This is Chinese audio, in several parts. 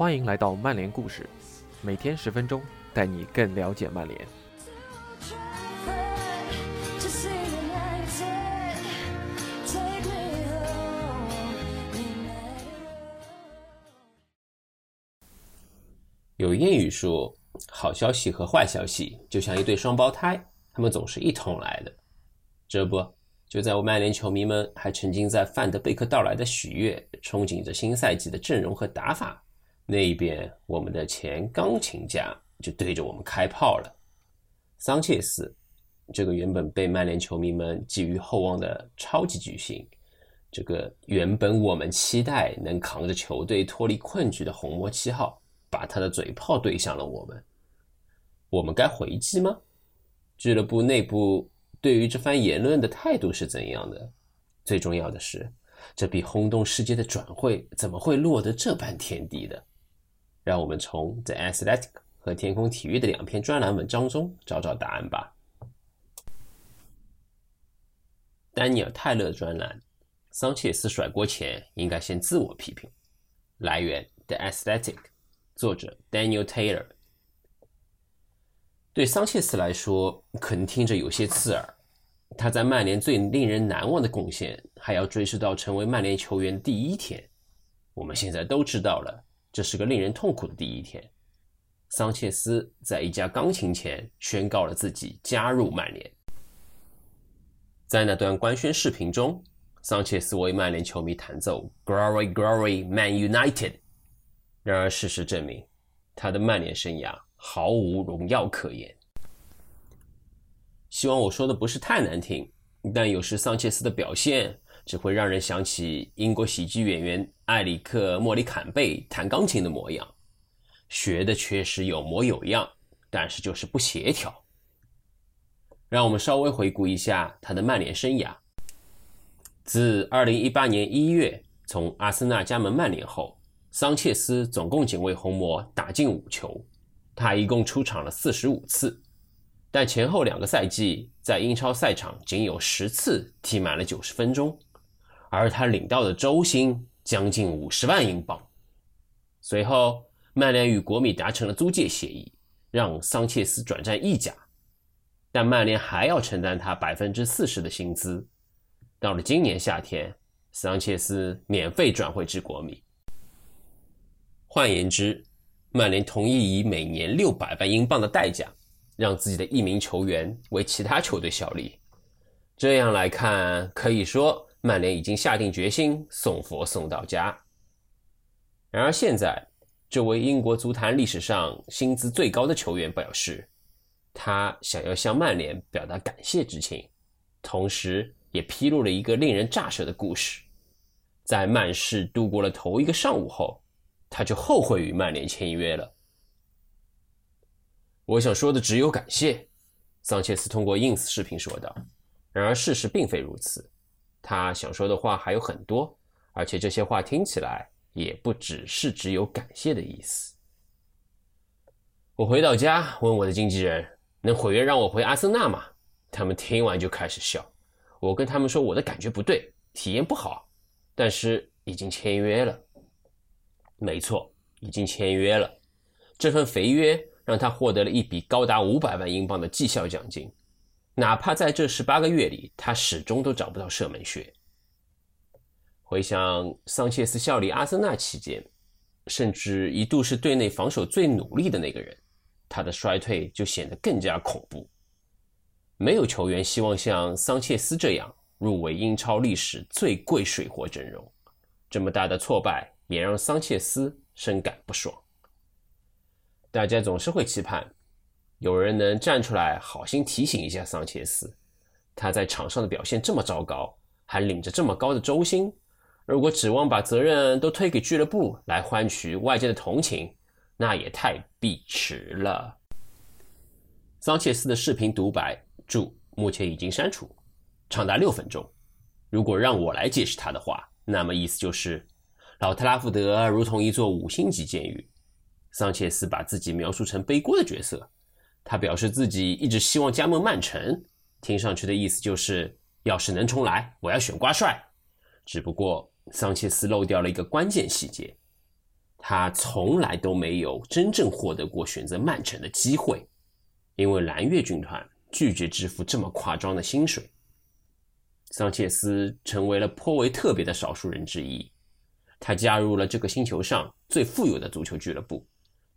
欢迎来到曼联故事，每天十分钟，带你更了解曼联。有谚语说，好消息和坏消息就像一对双胞胎，他们总是一同来的。这不，就在我曼联球迷们还沉浸在范德贝克到来的喜悦，憧憬着新赛季的阵容和打法，那一边，我们的前钢琴家就对着我们开炮了。桑切斯，这个原本被曼联球迷们寄予厚望的超级巨星，这个原本我们期待能扛着球队脱离困局的红魔七号。把他的嘴炮对向了我们，我们该回击吗？俱乐部内部对于这番言论的态度是怎样的？最重要的是，这笔轰动世界的转会怎么会落得这般田地的？让我们从 The Athletic 和天空体育的两篇专栏文章中找找答案吧。丹尼尔·泰勒专栏：桑切斯甩锅前应该先自我批评。来源：The Athletic。作者 Daniel Taylor 对桑切斯来说，可能听着有些刺耳。他在曼联最令人难忘的贡献，还要追溯到成为曼联球员第一天。我们现在都知道了，这是个令人痛苦的第一天。桑切斯在一架钢琴前宣告了自己加入曼联。在那段官宣视频中，桑切斯为曼联球迷弹奏 “Glory, Glory, Man United”。然而，事实证明，他的曼联生涯毫无荣耀可言。希望我说的不是太难听，但有时桑切斯的表现只会让人想起英国喜剧演员埃里克·莫里坎贝弹钢琴的模样，学的确实有模有样，但是就是不协调。让我们稍微回顾一下他的曼联生涯。自2018年1月从阿森纳加盟曼联后。桑切斯总共仅为红魔打进五球，他一共出场了四十五次，但前后两个赛季在英超赛场仅有十次踢满了九十分钟，而他领到的周薪将近五十万英镑。随后，曼联与国米达成了租借协议，让桑切斯转战意甲，但曼联还要承担他百分之四十的薪资。到了今年夏天，桑切斯免费转会至国米。换言之，曼联同意以每年六百万英镑的代价，让自己的一名球员为其他球队效力。这样来看，可以说曼联已经下定决心送佛送到家。然而，现在这位英国足坛历史上薪资最高的球员表示，他想要向曼联表达感谢之情，同时也披露了一个令人咋舌的故事：在曼市度过了头一个上午后。他就后悔与曼联签约了。我想说的只有感谢，桑切斯通过 ins 视频说道。然而事实并非如此，他想说的话还有很多，而且这些话听起来也不只是只有感谢的意思。我回到家问我的经纪人，能毁约让我回阿森纳吗？他们听完就开始笑。我跟他们说我的感觉不对，体验不好，但是已经签约了。没错，已经签约了。这份肥约让他获得了一笔高达五百万英镑的绩效奖金，哪怕在这十八个月里，他始终都找不到射门穴。回想桑切斯效力阿森纳期间，甚至一度是队内防守最努力的那个人，他的衰退就显得更加恐怖。没有球员希望像桑切斯这样入围英超历史最贵水货阵容，这么大的挫败。也让桑切斯深感不爽。大家总是会期盼有人能站出来，好心提醒一下桑切斯，他在场上的表现这么糟糕，还领着这么高的周薪，如果指望把责任都推给俱乐部来换取外界的同情，那也太碧池了。桑切斯的视频独白注目前已经删除，长达六分钟。如果让我来解释他的话，那么意思就是。老特拉福德如同一座五星级监狱，桑切斯把自己描述成背锅的角色。他表示自己一直希望加盟曼城，听上去的意思就是，要是能重来，我要选瓜帅。只不过桑切斯漏掉了一个关键细节，他从来都没有真正获得过选择曼城的机会，因为蓝月军团拒绝支付这么夸张的薪水。桑切斯成为了颇为特别的少数人之一，他加入了这个星球上最富有的足球俱乐部，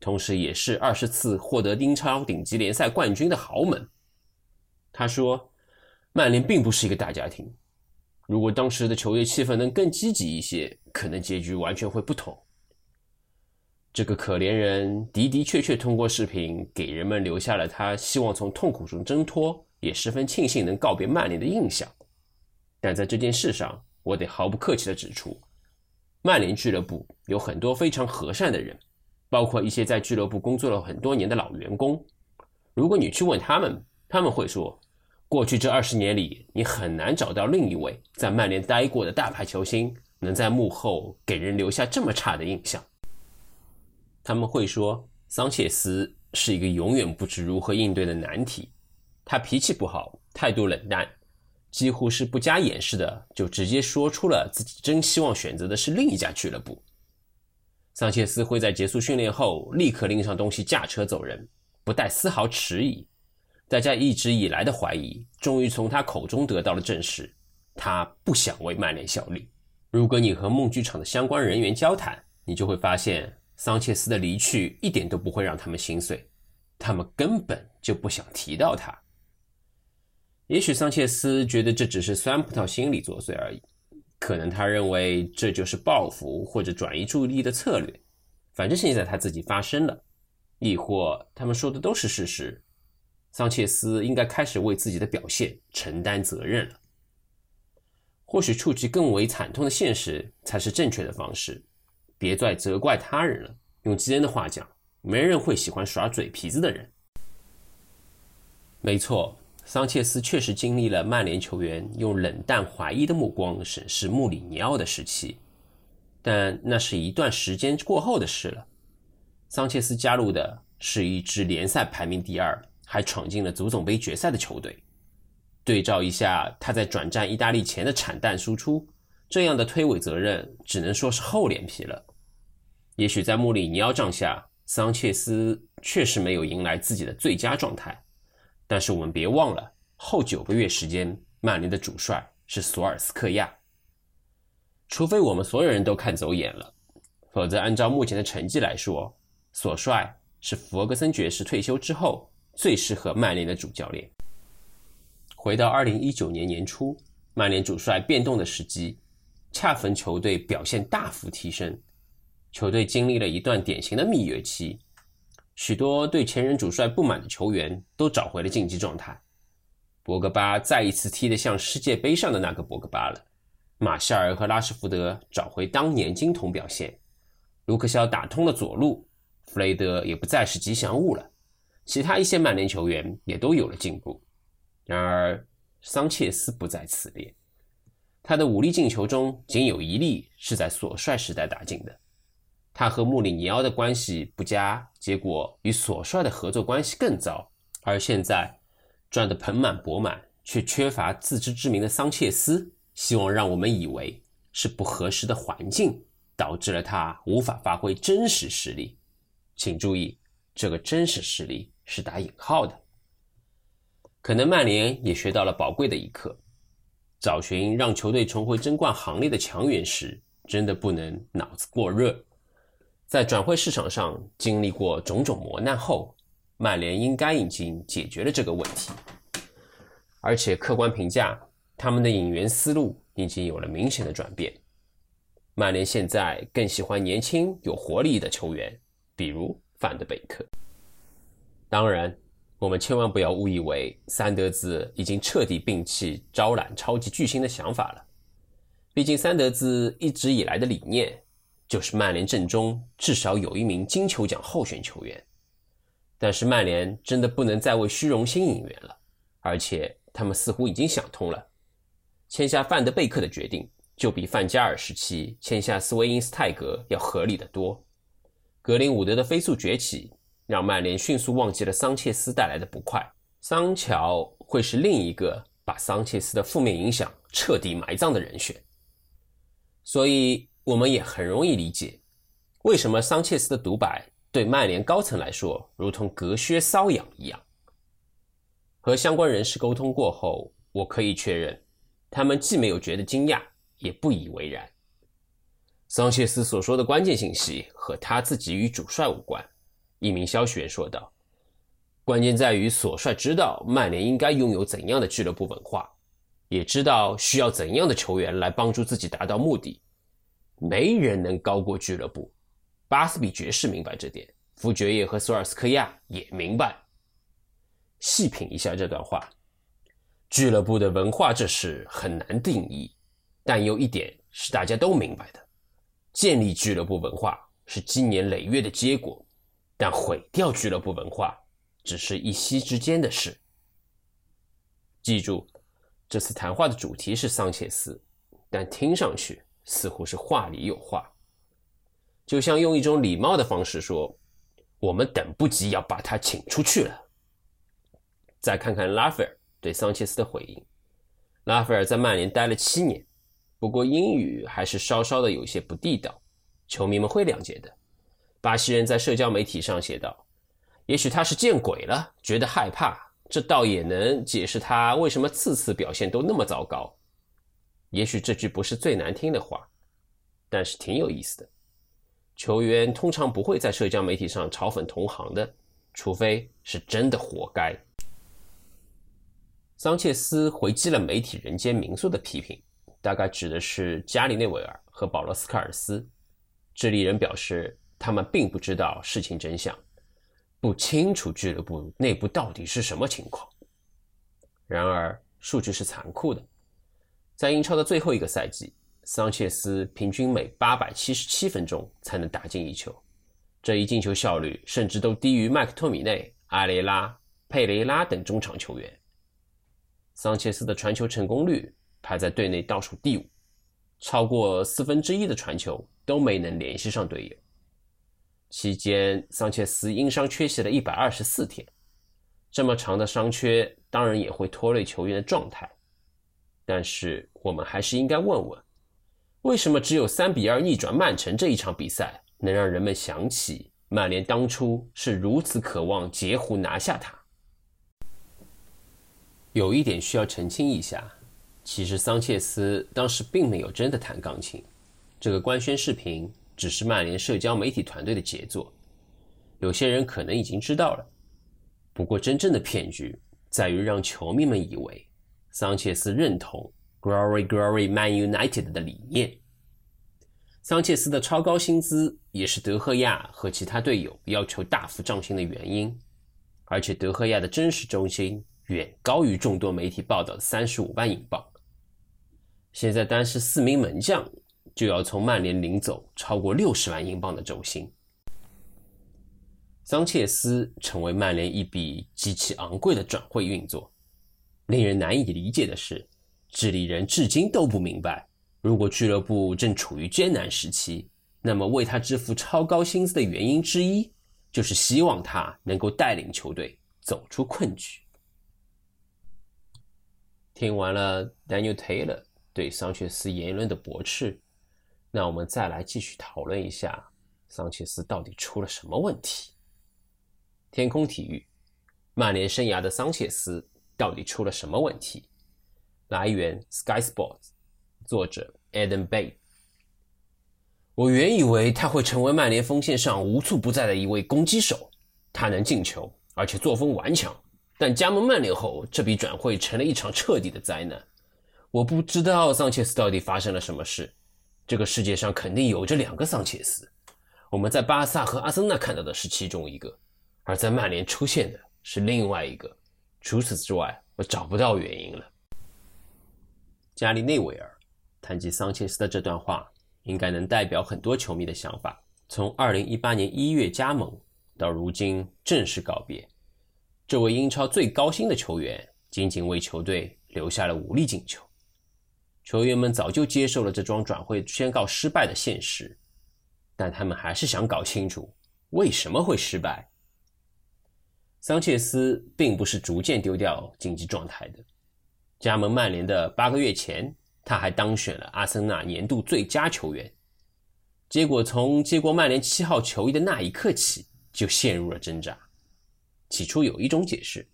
同时也是二十次获得英超顶级联赛冠军的豪门。他说：“曼联并不是一个大家庭，如果当时的球队气氛能更积极一些，可能结局完全会不同。”这个可怜人的的确确通过视频给人们留下了他希望从痛苦中挣脱，也十分庆幸能告别曼联的印象。但在这件事上，我得毫不客气地指出，曼联俱乐部有很多非常和善的人，包括一些在俱乐部工作了很多年的老员工。如果你去问他们，他们会说，过去这二十年里，你很难找到另一位在曼联待过的大牌球星能在幕后给人留下这么差的印象。他们会说，桑切斯是一个永远不知如何应对的难题，他脾气不好，态度冷淡。几乎是不加掩饰的，就直接说出了自己真希望选择的是另一家俱乐部。桑切斯会在结束训练后立刻拎上东西驾车走人，不带丝毫迟疑。大家一直以来的怀疑，终于从他口中得到了证实：他不想为曼联效力。如果你和梦剧场的相关人员交谈，你就会发现，桑切斯的离去一点都不会让他们心碎，他们根本就不想提到他。也许桑切斯觉得这只是酸葡萄心理作祟而已，可能他认为这就是报复或者转移注意力的策略。反正现在他自己发生了，亦或他们说的都是事实，桑切斯应该开始为自己的表现承担责任了。或许触及更为惨痛的现实才是正确的方式，别再责怪他人了。用基恩的话讲，没人会喜欢耍嘴皮子的人。没错。桑切斯确实经历了曼联球员用冷淡怀疑的目光审视穆里尼奥的时期，但那是一段时间过后的事了。桑切斯加入的是一支联赛排名第二，还闯进了足总杯决赛的球队。对照一下他在转战意大利前的惨淡输出，这样的推诿责任只能说是厚脸皮了。也许在穆里尼奥帐下，桑切斯确实没有迎来自己的最佳状态。但是我们别忘了，后九个月时间，曼联的主帅是索尔斯克亚。除非我们所有人都看走眼了，否则按照目前的成绩来说，索帅是弗格森爵士退休之后最适合曼联的主教练。回到二零一九年年初，曼联主帅变动的时机，恰逢球队表现大幅提升，球队经历了一段典型的蜜月期。许多对前任主帅不满的球员都找回了竞技状态，博格巴再一次踢得像世界杯上的那个博格巴了。马夏尔和拉什福德找回当年金童表现，卢克肖打通了左路，弗雷德也不再是吉祥物了。其他一些曼联球员也都有了进步。然而，桑切斯不在此列，他的五粒进球中仅有一粒是在索帅时代打进的。他和穆里尼奥的关系不佳，结果与索帅的合作关系更糟。而现在赚得盆满钵满，却缺乏自知之明的桑切斯，希望让我们以为是不合适的环境导致了他无法发挥真实实力。请注意，这个真实实力是打引号的。可能曼联也学到了宝贵的一课：找寻让球队重回争冠行列的强援时，真的不能脑子过热。在转会市场上经历过种种磨难后，曼联应该已经解决了这个问题，而且客观评价，他们的引援思路已经有了明显的转变。曼联现在更喜欢年轻有活力的球员，比如范德贝克。当然，我们千万不要误以为三德子已经彻底摒弃招揽超级巨星的想法了，毕竟三德子一直以来的理念。就是曼联阵中至少有一名金球奖候选球员，但是曼联真的不能再为虚荣心引援了，而且他们似乎已经想通了，签下范德贝克的决定就比范加尔时期签下斯维因斯泰格要合理的多。格林伍德的飞速崛起让曼联迅速忘记了桑切斯带来的不快，桑乔会是另一个把桑切斯的负面影响彻底埋葬的人选，所以。我们也很容易理解，为什么桑切斯的独白对曼联高层来说如同隔靴搔痒一样？和相关人士沟通过后，我可以确认，他们既没有觉得惊讶，也不以为然。桑切斯所说的关键信息和他自己与主帅无关。一名消息员说道：“关键在于索帅知道曼联应该拥有怎样的俱乐部文化，也知道需要怎样的球员来帮助自己达到目的。没人能高过俱乐部。巴斯比爵士明白这点，福爵爷和索尔斯克亚也明白。细品一下这段话，俱乐部的文化这事很难定义，但有一点是大家都明白的。”建立俱乐部文化是积年累月的结果，但毁掉俱乐部文化只是一夕之间的事。记住，这次谈话的主题是桑切斯，但听上去似乎是话里有话，就像用一种礼貌的方式说：“我们等不及要把他请出去了。”再看看拉斐尔对桑切斯的回应：拉斐尔在曼联待了七年。不过英语还是稍稍的有些不地道，球迷们会谅解的。巴西人在社交媒体上写道：“也许他是见鬼了，觉得害怕，这倒也能解释他为什么次次表现都那么糟糕。也许这句不是最难听的话，但是挺有意思的。球员通常不会在社交媒体上嘲讽同行的，除非是真的活该。”桑切斯回击了媒体人间民宿的批评。大概指的是加里内维尔和保罗斯科尔斯。智利人表示，他们并不知道事情真相，不清楚俱乐部内部到底是什么情况。然而，数据是残酷的。在英超的最后一个赛季，桑切斯平均每八百七十七分钟才能打进一球，这一进球效率甚至都低于麦克托米内、阿雷拉、佩雷拉等中场球员。桑切斯的传球成功率。排在队内倒数第五，超过四分之一的传球都没能联系上队友。期间，桑切斯因伤缺席了一百二十四天。这么长的伤缺，当然也会拖累球员的状态。但是，我们还是应该问问：为什么只有三比二逆转曼城这一场比赛，能让人们想起曼联当初是如此渴望截胡拿下他？有一点需要澄清一下。其实桑切斯当时并没有真的弹钢琴，这个官宣视频只是曼联社交媒体团队的杰作。有些人可能已经知道了，不过真正的骗局在于让球迷们以为桑切斯认同 “Glory Glory Man United” 的理念。桑切斯的超高薪资也是德赫亚和其他队友要求大幅涨薪的原因，而且德赫亚的真实中薪远高于众多媒体报道的三十五万英镑。现在单是四名门将就要从曼联领走超过六十万英镑的周薪。桑切斯成为曼联一笔极其昂贵的转会运作。令人难以理解的是，智利人至今都不明白，如果俱乐部正处于艰难时期，那么为他支付超高薪资的原因之一，就是希望他能够带领球队走出困局。听完了 Daniel Taylor。对桑切斯言论的驳斥，那我们再来继续讨论一下桑切斯到底出了什么问题。天空体育，曼联生涯的桑切斯到底出了什么问题？来源：Sky Sports，作者：Adam Bay。我原以为他会成为曼联锋线上无处不在的一位攻击手，他能进球，而且作风顽强。但加盟曼联后，这笔转会成了一场彻底的灾难。我不知道桑切斯到底发生了什么事。这个世界上肯定有着两个桑切斯。我们在巴萨和阿森纳看到的是其中一个，而在曼联出现的是另外一个。除此之外，我找不到原因了。加里内维尔谈及桑切斯的这段话，应该能代表很多球迷的想法。从2018年1月加盟到如今正式告别，这位英超最高薪的球员仅仅为球队留下了五粒进球。球员们早就接受了这桩转会宣告失败的现实，但他们还是想搞清楚为什么会失败。桑切斯并不是逐渐丢掉竞技状态的。加盟曼联的八个月前，他还当选了阿森纳年度最佳球员。结果从接过曼联七号球衣的那一刻起，就陷入了挣扎。起初有一种解释，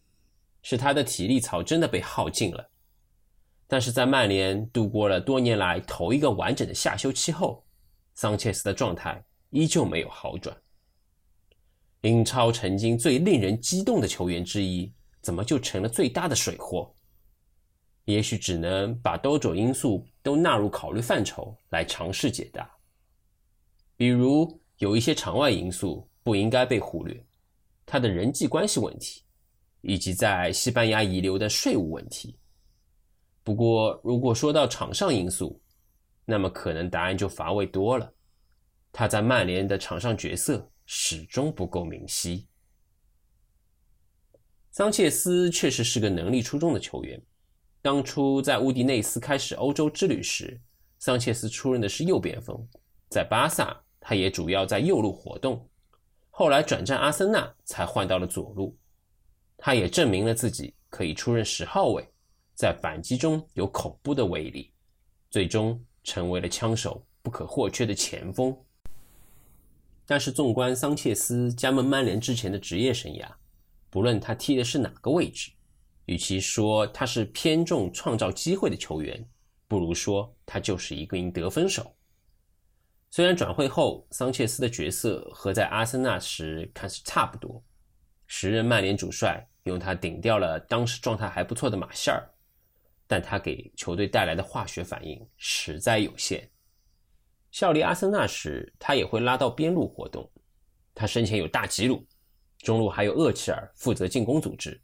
是他的体力槽真的被耗尽了。但是在曼联度过了多年来头一个完整的夏休期后，桑切斯的状态依旧没有好转。英超曾经最令人激动的球员之一，怎么就成了最大的水货？也许只能把多种因素都纳入考虑范畴来尝试解答。比如，有一些场外因素不应该被忽略，他的人际关系问题，以及在西班牙遗留的税务问题。不过，如果说到场上因素，那么可能答案就乏味多了。他在曼联的场上角色始终不够明晰。桑切斯确实是个能力出众的球员。当初在乌迪内斯开始欧洲之旅时，桑切斯出任的是右边锋，在巴萨他也主要在右路活动。后来转战阿森纳才换到了左路，他也证明了自己可以出任十号位，在反击中有恐怖的威力，最终成为了枪手不可或缺的前锋。但是纵观桑切斯加盟曼联之前的职业生涯，不论他踢的是哪个位置。与其说他是偏重创造机会的球员，不如说他就是一个名得分手。虽然转会后桑切斯的角色和在阿森纳时看似差不多，时任曼联主帅用他顶掉了当时状态还不错的马歇尔，但他给球队带来的化学反应实在有限。效力阿森纳时，他也会拉到边路活动。他身前有大吉鲁，中路还有厄齐尔负责进攻组织。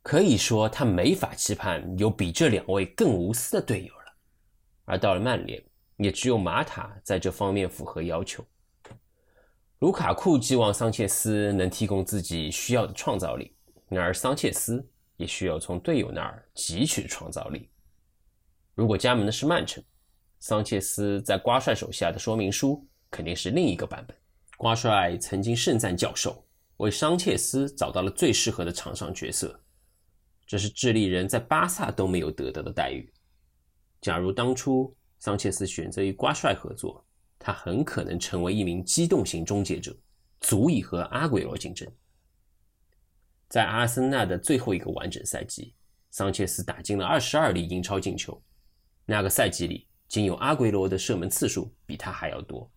可以说，他没法期盼有比这两位更无私的队友了。而到了曼联，也只有马塔在这方面符合要求。卢卡库寄望桑切斯能提供自己需要的创造力，然而桑切斯也需要从队友那儿汲取创造力。如果加盟的是曼城，桑切斯在瓜帅手下的说明书肯定是另一个版本。瓜帅曾经盛赞教授为桑切斯找到了最适合的场上角色。这是智利人在巴萨都没有得到的待遇。假如当初桑切斯选择与瓜帅合作，他很可能成为一名机动型终结者，足以和阿圭罗竞争。在阿森纳的最后一个完整赛季，桑切斯打进了二十二粒英超进球，那个赛季里仅有阿圭罗的射门次数比他还要多。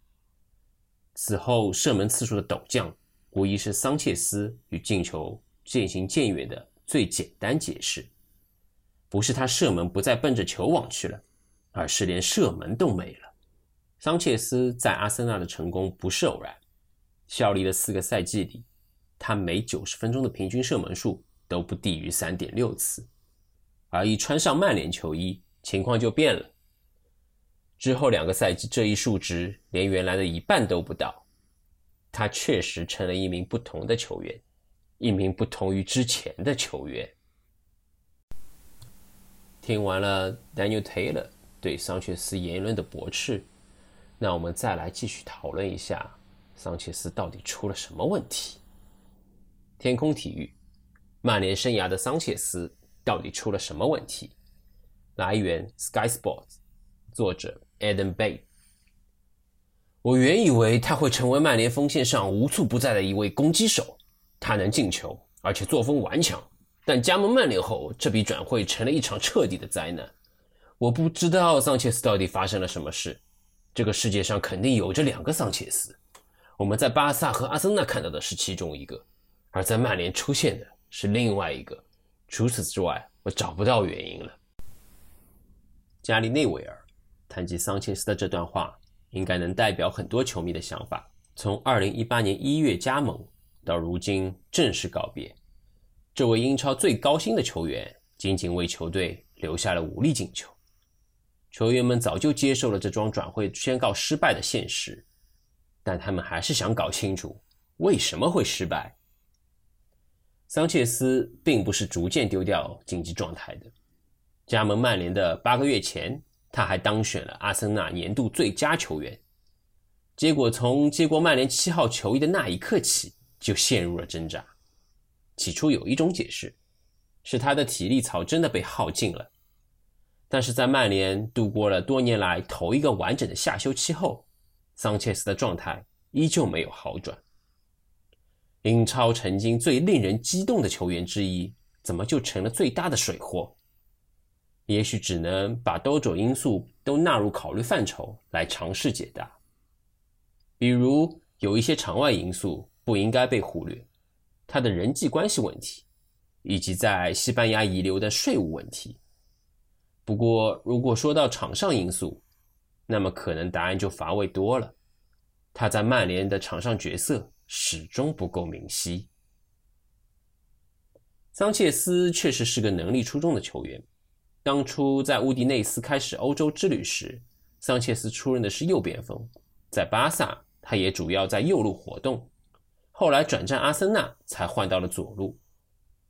此后射门次数的陡降，无疑是桑切斯与进球渐行渐远的。最简单解释，不是他射门不再奔着球网去了，而是连射门都没了。桑切斯在阿森纳的成功不是偶然，效力的四个赛季里，他每九十分钟的平均射门数都不低于三点六次。而一穿上曼联球衣，情况就变了。之后两个赛季，这一数值连原来的一半都不到。他确实成了一名不同的球员。一名不同于之前的球员。听完了 Daniel Taylor 对桑切斯言论的驳斥，那我们再来继续讨论一下桑切斯到底出了什么问题。天空体育，曼联生涯的桑切斯到底出了什么问题？来源 Sky Sports，作者 Adam Bay。我原以为他会成为曼联锋线上无处不在的一位攻击手。他能进球，而且作风顽强，但加盟曼联后，这笔转会成了一场彻底的灾难。我不知道桑切斯到底发生了什么事。这个世界上肯定有着两个桑切斯，我们在巴萨和阿森纳看到的是其中一个，而在曼联出现的是另外一个。除此之外，我找不到原因了。加里内维尔谈及桑切斯的这段话，应该能代表很多球迷的想法。从2018年1月加盟。到如今正式告别，这位英超最高薪的球员仅仅为球队留下了五粒进球。球员们早就接受了这桩转会宣告失败的现实，但他们还是想搞清楚为什么会失败。桑切斯并不是逐渐丢掉竞技状态的。加盟曼联的八个月前，他还当选了阿森纳年度最佳球员。结果从接过曼联七号球衣的那一刻起。就陷入了挣扎。起初有一种解释，是他的体力槽真的被耗尽了。但是在曼联度过了多年来头一个完整的夏休期后，桑切斯的状态依旧没有好转。英超曾经最令人激动的球员之一，怎么就成了最大的水货？也许只能把多种因素都纳入考虑范畴来尝试解答。比如，有一些场外因素不应该被忽略，他的人际关系问题，以及在西班牙遗留的税务问题。不过，如果说到场上因素，那么可能答案就乏味多了。他在曼联的场上角色始终不够明晰。桑切斯确实是个能力出众的球员。当初在乌迪内斯开始欧洲之旅时，桑切斯出任的是右边锋，在巴萨他也主要在右路活动。后来转战阿森纳才换到了左路，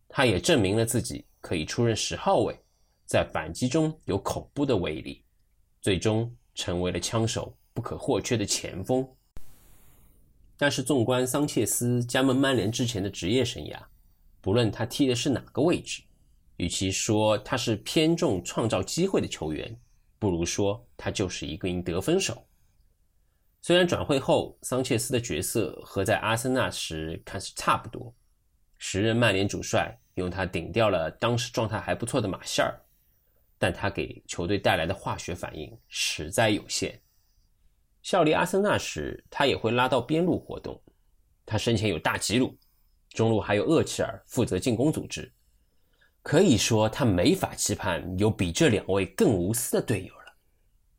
他也证明了自己可以出任十号位，在反击中有恐怖的威力，最终成为了枪手不可或缺的前锋。但是纵观桑切斯加盟曼联之前的职业生涯，不论他踢的是哪个位置。与其说他是偏重创造机会的球员，不如说他就是一个名得分手。虽然转会后桑切斯的角色和在阿森纳时看似差不多，时任曼联主帅用他顶掉了当时状态还不错的马歇尔，但他给球队带来的化学反应实在有限。效力阿森纳时，他也会拉到边路活动。他身前有大吉鲁，中路还有厄齐尔负责进攻组织。可以说，他没法期盼有比这两位更无私的队友了。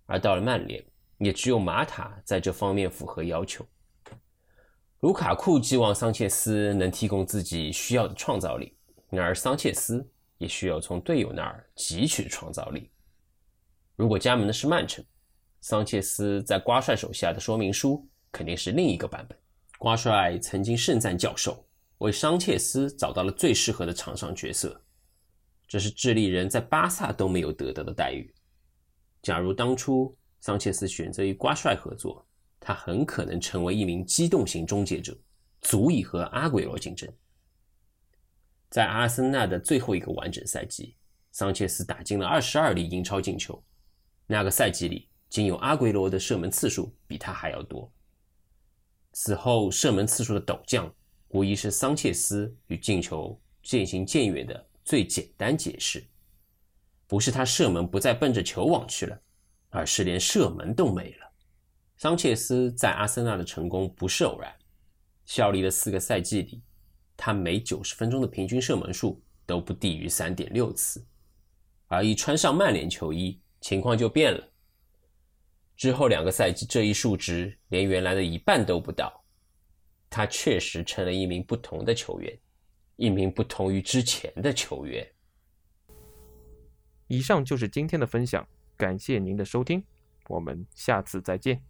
而到了曼联，也只有马塔在这方面符合要求。卢卡库寄望桑切斯能提供自己需要的创造力，然而桑切斯也需要从队友那儿汲取创造力。如果加盟的是曼城，桑切斯在瓜帅手下的说明书肯定是另一个版本。瓜帅曾经盛赞教授为桑切斯找到了最适合的场上角色。这是智利人在巴萨都没有得到的待遇。假如当初桑切斯选择与瓜帅合作，他很可能成为一名机动型终结者，足以和阿圭罗竞争。在阿森纳的最后一个完整赛季，桑切斯打进了二十二粒英超进球，那个赛季里仅有阿圭罗的射门次数比他还要多。此后射门次数的陡降，无疑是桑切斯与进球渐行渐远的。最简单解释，不是他射门不再奔着球网去了，而是连射门都没了。桑切斯在阿森纳的成功不是偶然，效力的四个赛季里，他每九十分钟的平均射门数都不低于三点六次，而一穿上曼联球衣，情况就变了。之后两个赛季，这一数值连原来的一半都不到，他确实成了一名不同的球员。一名不同于之前的球员。以上就是今天的分享，感谢您的收听，我们下次再见。